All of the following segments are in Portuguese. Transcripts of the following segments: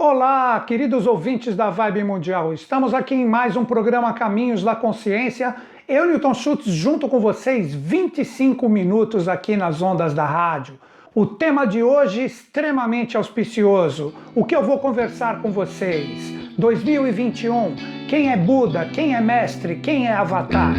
Olá, queridos ouvintes da Vibe Mundial. Estamos aqui em mais um programa Caminhos da Consciência. Eu, Newton Schultz, junto com vocês, 25 minutos aqui nas ondas da rádio. O tema de hoje extremamente auspicioso. O que eu vou conversar com vocês? 2021. Quem é Buda? Quem é mestre? Quem é avatar?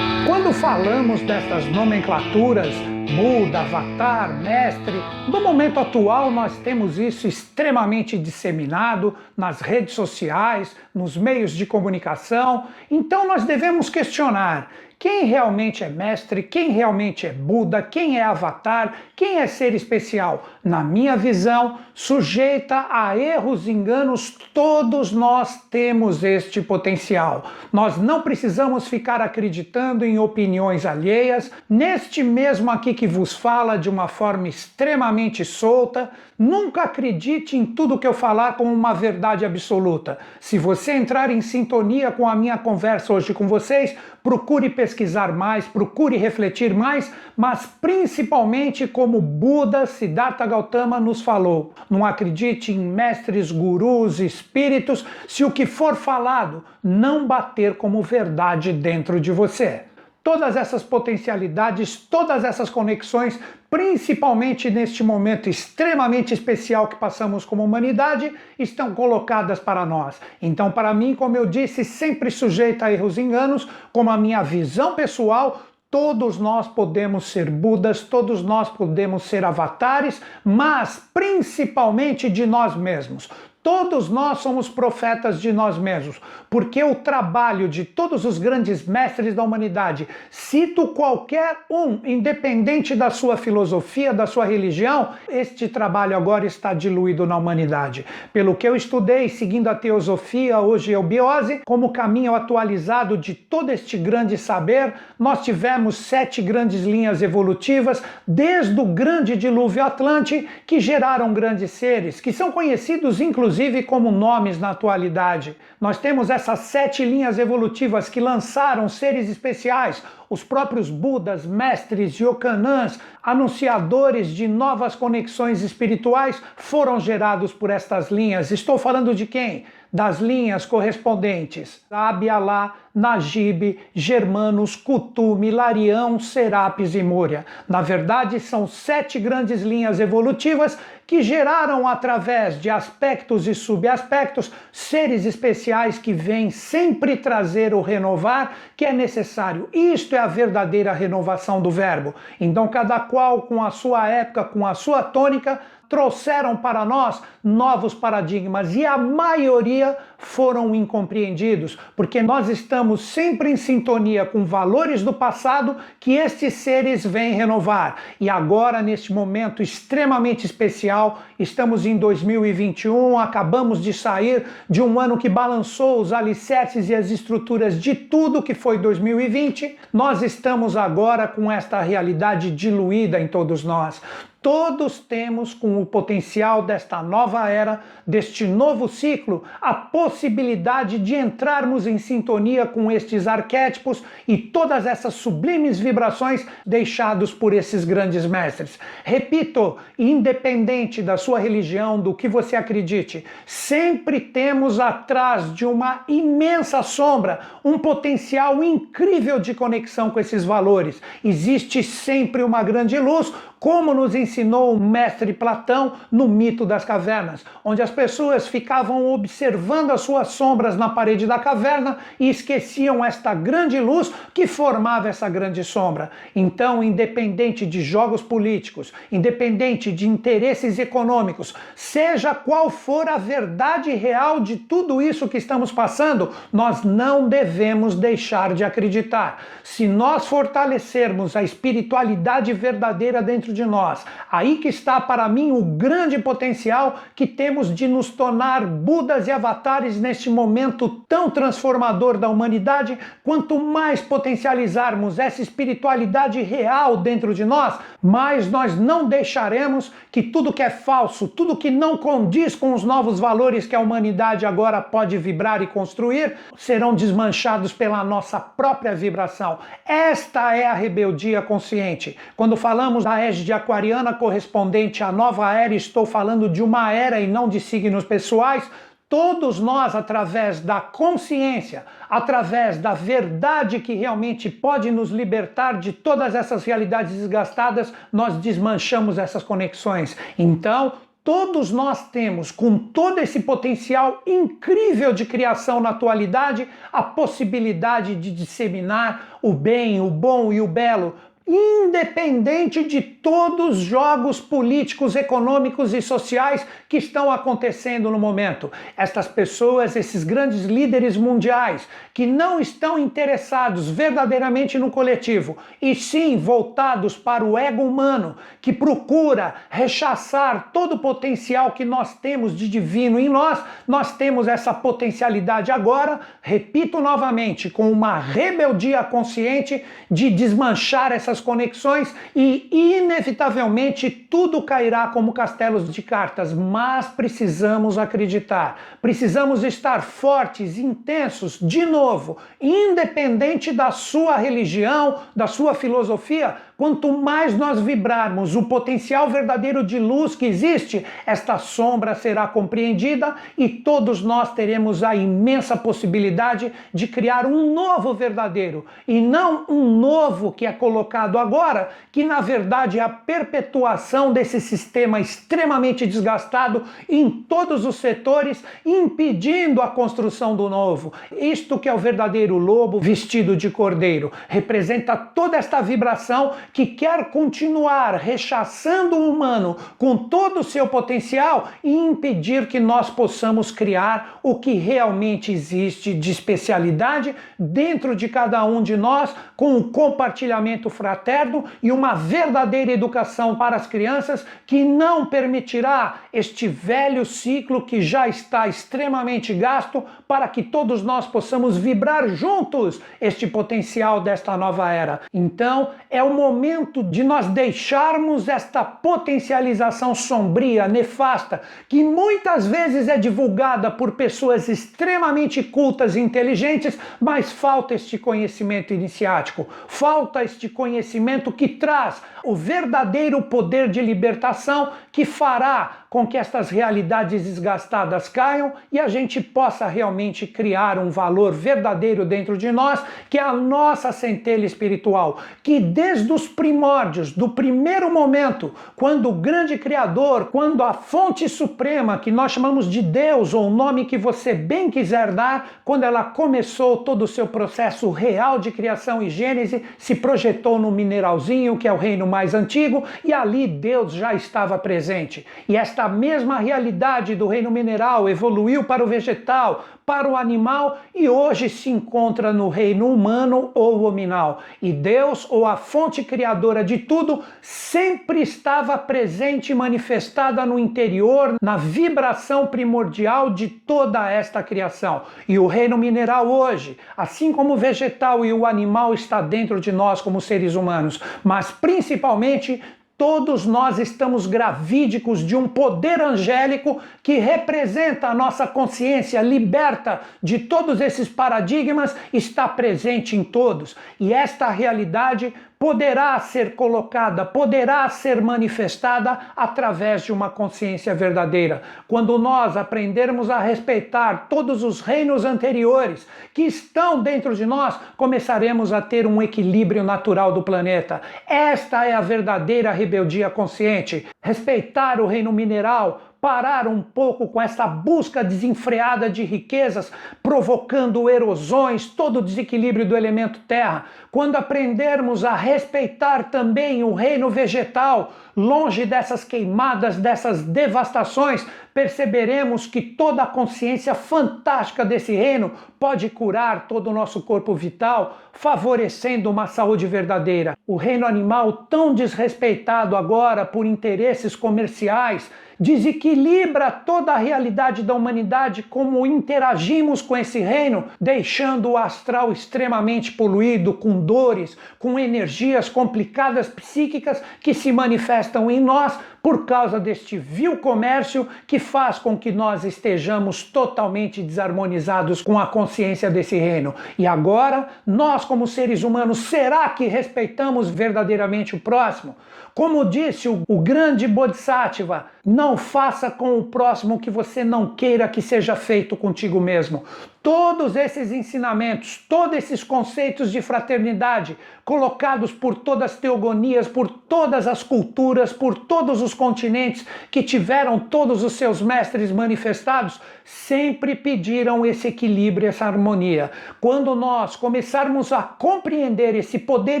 Quando falamos dessas nomenclaturas, Buda, Avatar, Mestre. No momento atual, nós temos isso extremamente disseminado nas redes sociais, nos meios de comunicação. Então, nós devemos questionar quem realmente é mestre, quem realmente é Buda, quem é avatar, quem é ser especial. Na minha visão, sujeita a erros e enganos, todos nós temos este potencial. Nós não precisamos ficar acreditando em opiniões alheias. Neste mesmo aqui que vos fala de uma forma extremamente solta, nunca acredite em tudo que eu falar como uma verdade absoluta. Se você entrar em sintonia com a minha conversa hoje com vocês, procure pesquisar mais, procure refletir mais, mas principalmente como Buda Siddhartha Gautama nos falou. Não acredite em mestres, gurus, espíritos, se o que for falado não bater como verdade dentro de você todas essas potencialidades, todas essas conexões, principalmente neste momento extremamente especial que passamos como humanidade, estão colocadas para nós. Então, para mim, como eu disse, sempre sujeita a erros e enganos, como a minha visão pessoal, Todos nós podemos ser Budas, todos nós podemos ser avatares, mas principalmente de nós mesmos. Todos nós somos profetas de nós mesmos, porque o trabalho de todos os grandes mestres da humanidade, cito qualquer um, independente da sua filosofia, da sua religião, este trabalho agora está diluído na humanidade. Pelo que eu estudei, seguindo a teosofia, hoje o biose, como caminho atualizado de todo este grande saber, nós tivemos sete grandes linhas evolutivas, desde o grande dilúvio Atlante, que geraram grandes seres, que são conhecidos inclusive inclusive como nomes na atualidade. Nós temos essas sete linhas evolutivas que lançaram seres especiais, os próprios Budas, mestres, Yokanãs, anunciadores de novas conexões espirituais foram gerados por estas linhas. Estou falando de quem? Das linhas correspondentes: Abialá, Najib, Germanos, Kutum, Larião, Serapis e Múria. Na verdade, são sete grandes linhas evolutivas que geraram, através de aspectos e subaspectos, seres especiais que vêm sempre trazer o renovar que é necessário. Isto é a verdadeira renovação do verbo. Então, cada qual com a sua época, com a sua tônica, trouxeram para nós novos paradigmas e a maioria foram incompreendidos, porque nós estamos sempre em sintonia com valores do passado que estes seres vêm renovar. E agora, neste momento extremamente especial, estamos em 2021, acabamos de sair de um ano que balançou os alicerces e as estruturas de tudo que foi 2020. Nós estamos agora com esta realidade diluída em todos nós. Todos temos, com o potencial desta nova era, deste novo ciclo, a possibilidade de entrarmos em sintonia com estes arquétipos e todas essas sublimes vibrações deixados por esses grandes mestres. Repito, independente da sua religião, do que você acredite, sempre temos atrás de uma imensa sombra um potencial incrível de conexão com esses valores. Existe sempre uma grande luz como nos ensinou o mestre Platão no mito das cavernas, onde as pessoas ficavam observando as suas sombras na parede da caverna e esqueciam esta grande luz que formava essa grande sombra. Então, independente de jogos políticos, independente de interesses econômicos, seja qual for a verdade real de tudo isso que estamos passando, nós não devemos deixar de acreditar. Se nós fortalecermos a espiritualidade verdadeira dentro de nós. Aí que está para mim o grande potencial que temos de nos tornar Budas e avatares neste momento tão transformador da humanidade. Quanto mais potencializarmos essa espiritualidade real dentro de nós, mais nós não deixaremos que tudo que é falso, tudo que não condiz com os novos valores que a humanidade agora pode vibrar e construir, serão desmanchados pela nossa própria vibração. Esta é a rebeldia consciente. Quando falamos da égide aquariana correspondente à nova era, estou falando de uma era e não de signos pessoais, todos nós, através da consciência, através da verdade que realmente pode nos libertar de todas essas realidades desgastadas, nós desmanchamos essas conexões. Então, todos nós temos, com todo esse potencial incrível de criação na atualidade, a possibilidade de disseminar o bem, o bom e o belo independente de todos os jogos políticos, econômicos e sociais que estão acontecendo no momento. Estas pessoas, esses grandes líderes mundiais, que não estão interessados verdadeiramente no coletivo, e sim voltados para o ego humano, que procura rechaçar todo o potencial que nós temos de divino em nós, nós temos essa potencialidade agora, repito novamente, com uma rebeldia consciente de desmanchar essas conexões e, inevitavelmente, tudo cairá como castelos de cartas. Mas precisamos acreditar, precisamos estar fortes, intensos, de novo, independente da sua religião, da sua filosofia, Quanto mais nós vibrarmos o potencial verdadeiro de luz que existe, esta sombra será compreendida e todos nós teremos a imensa possibilidade de criar um novo verdadeiro e não um novo que é colocado agora, que na verdade é a perpetuação desse sistema extremamente desgastado em todos os setores, impedindo a construção do novo. Isto que é o verdadeiro lobo vestido de cordeiro, representa toda esta vibração que quer continuar rechaçando o humano com todo o seu potencial e impedir que nós possamos criar o que realmente existe de especialidade dentro de cada um de nós, com o compartilhamento fraterno e uma verdadeira educação para as crianças que não permitirá este velho ciclo que já está extremamente gasto para que todos nós possamos vibrar juntos este potencial desta nova era. Então, é o momento momento de nós deixarmos esta potencialização sombria, nefasta, que muitas vezes é divulgada por pessoas extremamente cultas e inteligentes, mas falta este conhecimento iniciático, falta este conhecimento que traz o verdadeiro poder de libertação que fará com que estas realidades desgastadas caiam e a gente possa realmente criar um valor verdadeiro dentro de nós, que é a nossa centelha espiritual, que desde os primórdios, do primeiro momento, quando o grande Criador, quando a fonte suprema, que nós chamamos de Deus, ou o nome que você bem quiser dar, quando ela começou todo o seu processo real de criação e gênese, se projetou no mineralzinho, que é o reino mais antigo, e ali Deus já estava presente. E esta esta mesma realidade do reino mineral evoluiu para o vegetal, para o animal e hoje se encontra no reino humano ou hominal. E Deus, ou a fonte criadora de tudo, sempre estava presente e manifestada no interior, na vibração primordial de toda esta criação. E o reino mineral hoje, assim como o vegetal e o animal está dentro de nós como seres humanos, mas principalmente Todos nós estamos gravídicos de um poder angélico que representa a nossa consciência liberta de todos esses paradigmas, está presente em todos. E esta realidade poderá ser colocada, poderá ser manifestada através de uma consciência verdadeira. Quando nós aprendermos a respeitar todos os reinos anteriores que estão dentro de nós, começaremos a ter um equilíbrio natural do planeta. Esta é a verdadeira rebeldia consciente. Respeitar o reino mineral, parar um pouco com essa busca desenfreada de riquezas, provocando erosões, todo o desequilíbrio do elemento terra. Quando aprendermos a respeitar também o reino vegetal, longe dessas queimadas, dessas devastações, perceberemos que toda a consciência fantástica desse reino pode curar todo o nosso corpo vital, favorecendo uma saúde verdadeira. O reino animal, tão desrespeitado agora por interesses comerciais, desequilibra toda a realidade da humanidade, como interagimos com esse reino, deixando o astral extremamente poluído, com dores, com energias complicadas psíquicas que se manifestam em nós por causa deste vil comércio que faz com que nós estejamos totalmente desarmonizados com a consciência desse reino. E agora, nós, como seres humanos, será que respeitamos verdadeiramente o próximo? Como disse o, o grande Bodhisattva, não faça com o próximo o que você não queira que seja feito contigo mesmo. Todos esses ensinamentos, todos esses conceitos de fraternidade, colocados por todas as teogonias, por todas as culturas, por todos os continentes que tiveram todos os seus mestres manifestados, sempre pediram esse equilíbrio, essa harmonia. Quando nós começarmos a compreender esse poder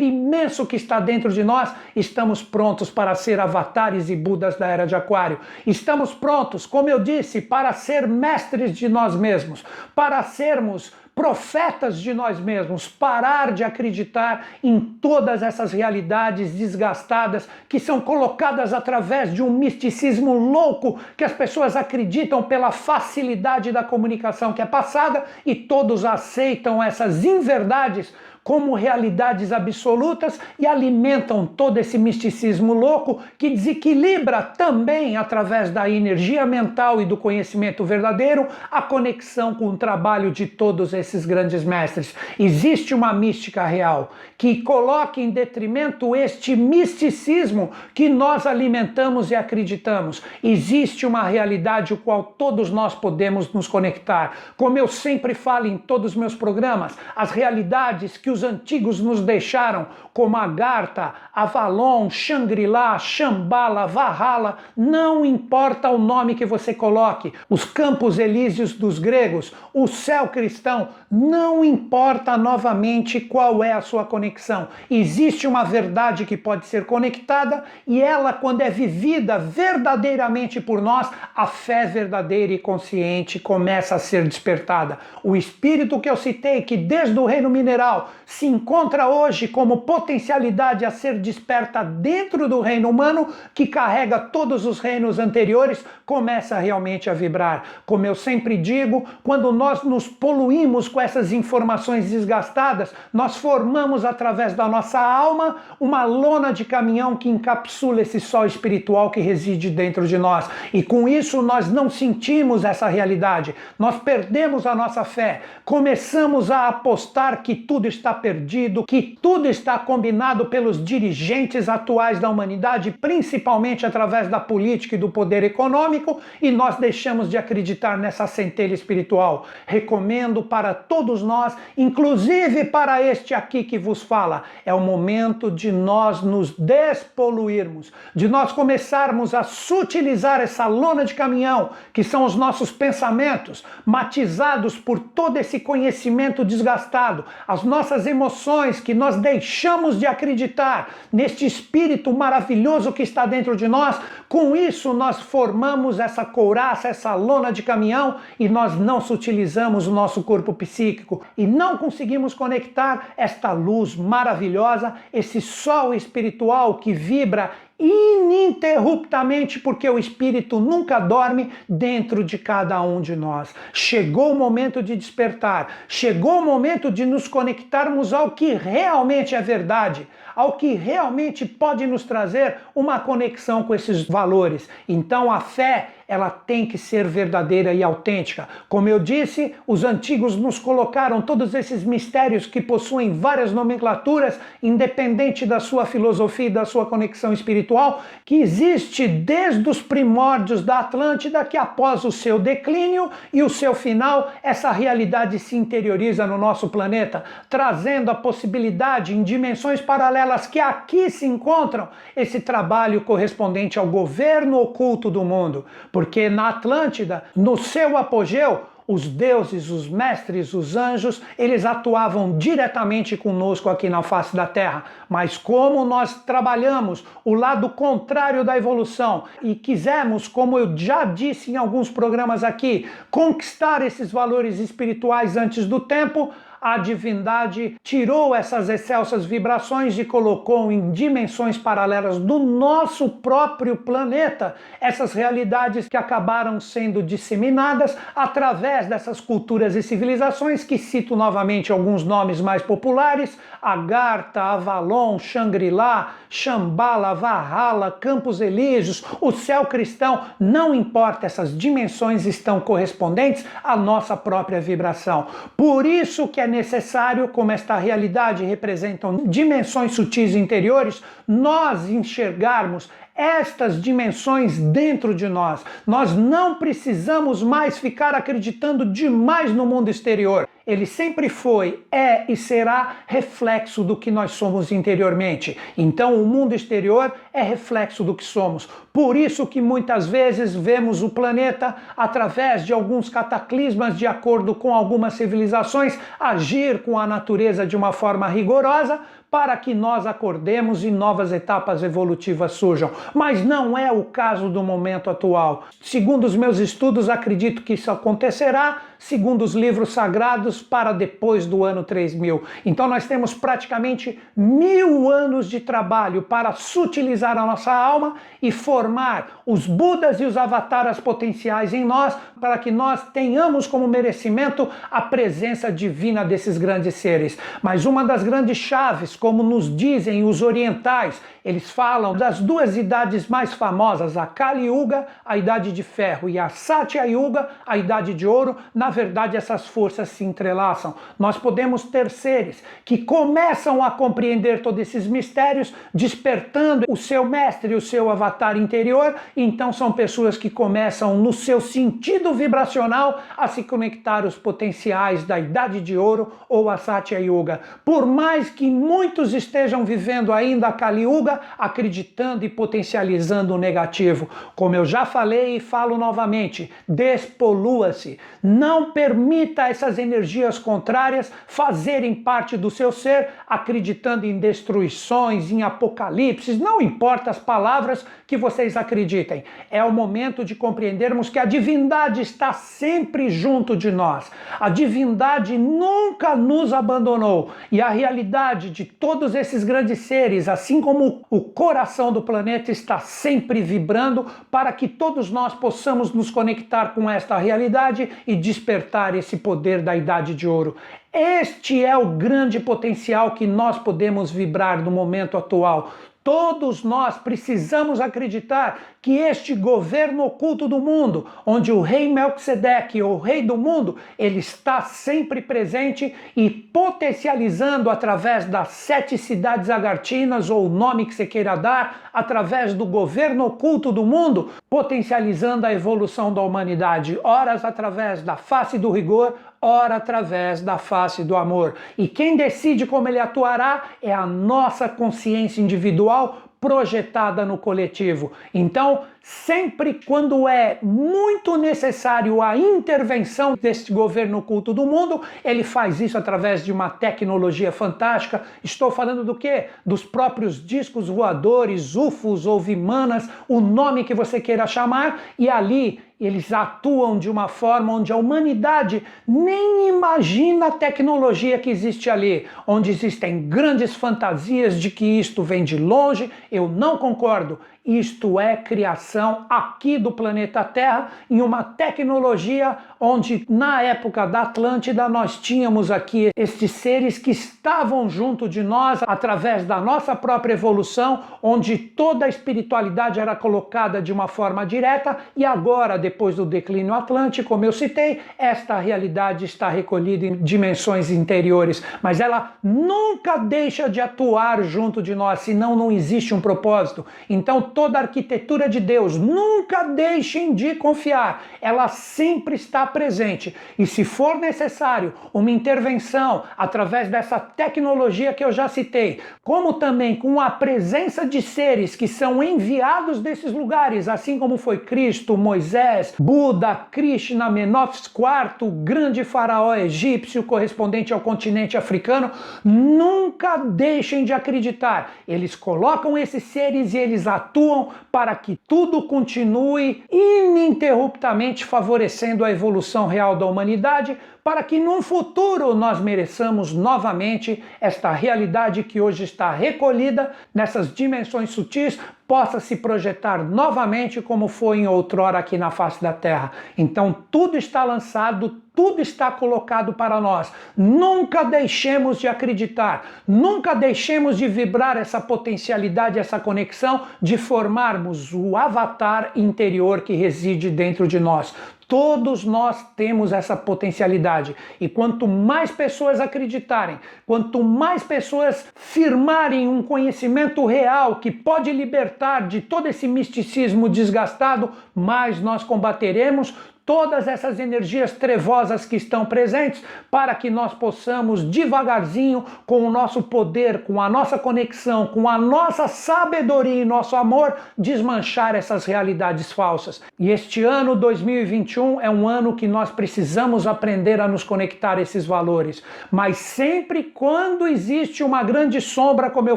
imenso que está dentro de nós, estamos prontos para ser avatares e budas da era de Aquário. Estamos prontos, como eu disse, para ser mestres de nós mesmos, para sermos profetas de nós mesmos, parar de acreditar em todas essas realidades desgastadas que são colocadas através de um misticismo louco que as pessoas acreditam pela facilidade da comunicação que é passada e todos aceitam essas inverdades como realidades absolutas e alimentam todo esse misticismo louco que desequilibra também, através da energia mental e do conhecimento verdadeiro, a conexão com o trabalho de todos esses grandes mestres. Existe uma mística real que coloca em detrimento este misticismo que nós alimentamos e acreditamos. Existe uma realidade o qual todos nós podemos nos conectar. Como eu sempre falo em todos os meus programas, as realidades que os antigos nos deixaram, como Agartha, Avalon, Shangri-La, Shambhala, Valhalla, não importa o nome que você coloque, os campos elíseos dos gregos, o céu cristão, não importa novamente qual é a sua conexão. Existe uma verdade que pode ser conectada e ela, quando é vivida verdadeiramente por nós, a fé verdadeira e consciente começa a ser despertada. O espírito que eu citei, que desde o reino mineral se encontra hoje como potencialidade a ser desperta dentro do reino humano, que carrega todos os reinos anteriores, começa realmente a vibrar. Como eu sempre digo, quando nós nos poluímos com essas informações desgastadas, nós formamos através da nossa alma uma lona de caminhão que encapsula esse sol espiritual que reside dentro de nós. E com isso nós não sentimos essa realidade, nós perdemos a nossa fé, começamos a apostar que tudo está perdido, que tudo está combinado pelos dirigentes atuais da humanidade, principalmente através da política e do poder econômico, e nós deixamos de acreditar nessa centelha espiritual. Recomendo para todos nós, inclusive para este aqui que vos fala, é o momento de nós nos despoluirmos, de nós começarmos a sutilizar essa lona de caminhão, que são os nossos pensamentos, matizados por todo esse conhecimento desgastado, as nossas emoções que nós deixamos de acreditar neste espírito maravilhoso que está dentro de nós. Com isso, nós formamos essa couraça, essa lona de caminhão e nós não sutilizamos o nosso corpo psíquico e não conseguimos conectar esta luz maravilhosa, esse sol espiritual que vibra ininterruptamente, porque o Espírito nunca dorme dentro de cada um de nós. Chegou o momento de despertar, chegou o momento de nos conectarmos ao que realmente é verdade, ao que realmente pode nos trazer uma conexão com esses valores. Então a fé ela tem que ser verdadeira e autêntica. Como eu disse, os antigos nos colocaram todos esses mistérios que possuem várias nomenclaturas, independente da sua filosofia e da sua conexão espiritual, que existe desde os primórdios da Atlântida, que após o seu declínio e o seu final, essa realidade se interioriza no nosso planeta, trazendo a possibilidade em dimensões paralelas que aqui se encontram esse trabalho correspondente ao governo oculto do mundo porque na Atlântida, no seu apogeu, os deuses, os mestres, os anjos, eles atuavam diretamente conosco aqui na face da Terra. Mas como nós trabalhamos o lado contrário da evolução e quisemos, como eu já disse em alguns programas aqui, conquistar esses valores espirituais antes do tempo, a divindade tirou essas excelsas vibrações e colocou em dimensões paralelas do nosso próprio planeta essas realidades que acabaram sendo disseminadas através dessas culturas e civilizações que cito novamente alguns nomes mais populares: Agartha, Avalon, Shangri-La, Shambhala, Valhalla, Campos Elíseos, o céu cristão, não importa, essas dimensões estão correspondentes à nossa própria vibração. Por isso que é necessário, como esta realidade representam dimensões sutis interiores, nós enxergarmos estas dimensões dentro de nós. Nós não precisamos mais ficar acreditando demais no mundo exterior. Ele sempre foi, é e será reflexo do que nós somos interiormente. Então, o mundo exterior é reflexo do que somos. Por isso que muitas vezes vemos o planeta através de alguns cataclismas de acordo com algumas civilizações agir com a natureza de uma forma rigorosa para que nós acordemos e novas etapas evolutivas surjam. Mas não é o caso do momento atual. Segundo os meus estudos, acredito que isso acontecerá, segundo os livros sagrados, para depois do ano 3000. Então nós temos praticamente mil anos de trabalho para sutilizar a nossa alma e formar os Budas e os avataras potenciais em nós, para que nós tenhamos como merecimento a presença divina desses grandes seres. Mas uma das grandes chaves como nos dizem os orientais, eles falam das duas idades mais famosas, a Kali Yuga, a idade de ferro, e a Satya Yuga, a idade de ouro. Na verdade, essas forças se entrelaçam. Nós podemos ter seres que começam a compreender todos esses mistérios, despertando o seu mestre, o seu avatar interior. Então, são pessoas que começam, no seu sentido vibracional, a se conectar os potenciais da idade de ouro ou a Satya Yuga. Por mais que muitos estejam vivendo ainda a Kali Yuga, acreditando e potencializando o negativo. Como eu já falei e falo novamente, despolua-se. Não permita essas energias contrárias fazerem parte do seu ser, acreditando em destruições, em apocalipses, não importa as palavras que vocês acreditem. É o momento de compreendermos que a divindade está sempre junto de nós. A divindade nunca nos abandonou e a realidade de todos esses grandes seres, assim como o coração do planeta está sempre vibrando para que todos nós possamos nos conectar com esta realidade e despertar esse poder da idade de ouro. Este é o grande potencial que nós podemos vibrar no momento atual. Todos nós precisamos acreditar que este governo oculto do mundo, onde o rei Melquisedeque, o rei do mundo, ele está sempre presente e potencializando através das sete cidades agartinas, ou o nome que você queira dar, através do governo oculto do mundo, potencializando a evolução da humanidade, horas através da face do rigor, ora através da face do amor. E quem decide como ele atuará é a nossa consciência individual projetada no coletivo. Então, sempre quando é muito necessário a intervenção deste governo oculto do mundo, ele faz isso através de uma tecnologia fantástica. Estou falando do quê? Dos próprios discos voadores, UFOs ou Vimanas, o nome que você queira chamar, e ali eles atuam de uma forma onde a humanidade nem imagina a tecnologia que existe ali, onde existem grandes fantasias de que isto vem de longe. Eu não concordo. Isto é criação aqui do planeta Terra em uma tecnologia onde na época da Atlântida nós tínhamos aqui estes seres que estavam junto de nós através da nossa própria evolução, onde toda a espiritualidade era colocada de uma forma direta e agora depois do declínio atlântico, como eu citei, esta realidade está recolhida em dimensões interiores, mas ela nunca deixa de atuar junto de nós, senão não existe um propósito. Então toda a arquitetura de Deus. Nunca deixem de confiar, ela sempre está presente. E se for necessário uma intervenção através dessa tecnologia que eu já citei, como também com a presença de seres que são enviados desses lugares, assim como foi Cristo, Moisés, Buda, Krishna, Menofis IV, grande faraó egípcio correspondente ao continente africano, nunca deixem de acreditar. Eles colocam esses seres e eles atuam atuam para que tudo continue ininterruptamente favorecendo a evolução real da humanidade, para que num futuro nós mereçamos novamente esta realidade que hoje está recolhida nessas dimensões sutis possa se projetar novamente como foi em outrora aqui na face da Terra. Então tudo está lançado, tudo está colocado para nós. Nunca deixemos de acreditar, nunca deixemos de vibrar essa potencialidade, essa conexão de formarmos o avatar interior que reside dentro de nós. Todos nós temos essa potencialidade. E quanto mais pessoas acreditarem, quanto mais pessoas firmarem um conhecimento real que pode libertar de todo esse misticismo desgastado, mais nós combateremos todas essas energias trevosas que estão presentes para que nós possamos devagarzinho, com o nosso poder, com a nossa conexão, com a nossa sabedoria e nosso amor, desmanchar essas realidades falsas. E este ano 2021 é um ano que nós precisamos aprender a nos conectar a esses valores, mas sempre quando existe uma grande sombra, como eu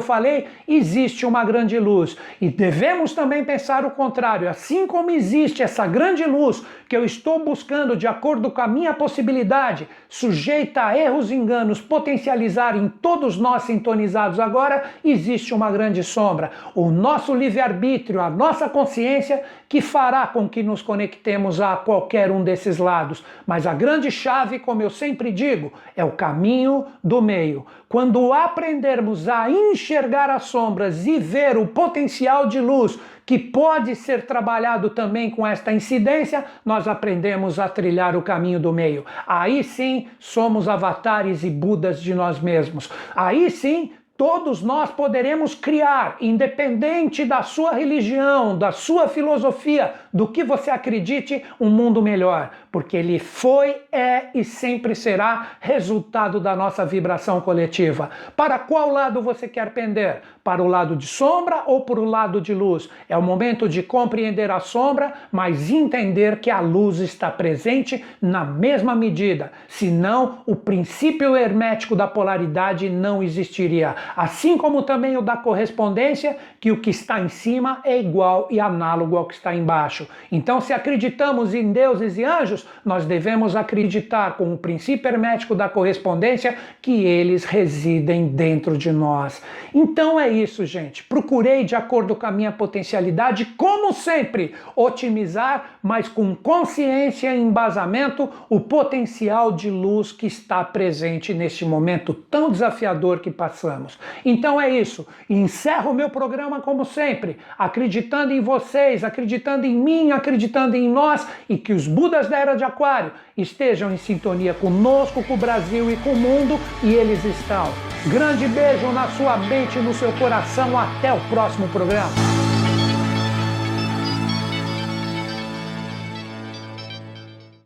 falei, existe uma grande luz. E devemos também pensar o contrário, assim como existe essa grande luz que eu estou buscando de acordo com a minha possibilidade, sujeita a erros e enganos, potencializar em todos nós sintonizados agora, existe uma grande sombra. O nosso livre-arbítrio, a nossa consciência, que fará com que nos conectemos a qualquer um desses lados. Mas a grande chave, como eu sempre digo, é o caminho do meio. Quando aprendermos a enxergar as sombras e ver o potencial de luz que pode ser trabalhado também com esta incidência, nós aprendemos a trilhar o caminho do meio. Aí sim somos avatares e budas de nós mesmos. Aí sim todos nós poderemos criar, independente da sua religião, da sua filosofia, do que você acredite, um mundo melhor, porque ele foi, é e sempre será resultado da nossa vibração coletiva. Para qual lado você quer pender? Para o lado de sombra ou para o lado de luz? É o momento de compreender a sombra, mas entender que a luz está presente na mesma medida, senão o princípio hermético da polaridade não existiria assim como também o da correspondência, que o que está em cima é igual e análogo ao que está embaixo. Então, se acreditamos em deuses e anjos, nós devemos acreditar com o princípio hermético da correspondência que eles residem dentro de nós. Então é isso, gente. Procurei, de acordo com a minha potencialidade, como sempre, otimizar, mas com consciência e embasamento, o potencial de luz que está presente neste momento tão desafiador que passamos. Então é isso. Encerro o meu programa como sempre, acreditando em vocês, acreditando em mim, acreditando em nós e que os Budas da Era de Aquário estejam em sintonia conosco, com o Brasil e com o mundo e eles estão. Grande beijo na sua mente e no seu coração. Até o próximo programa.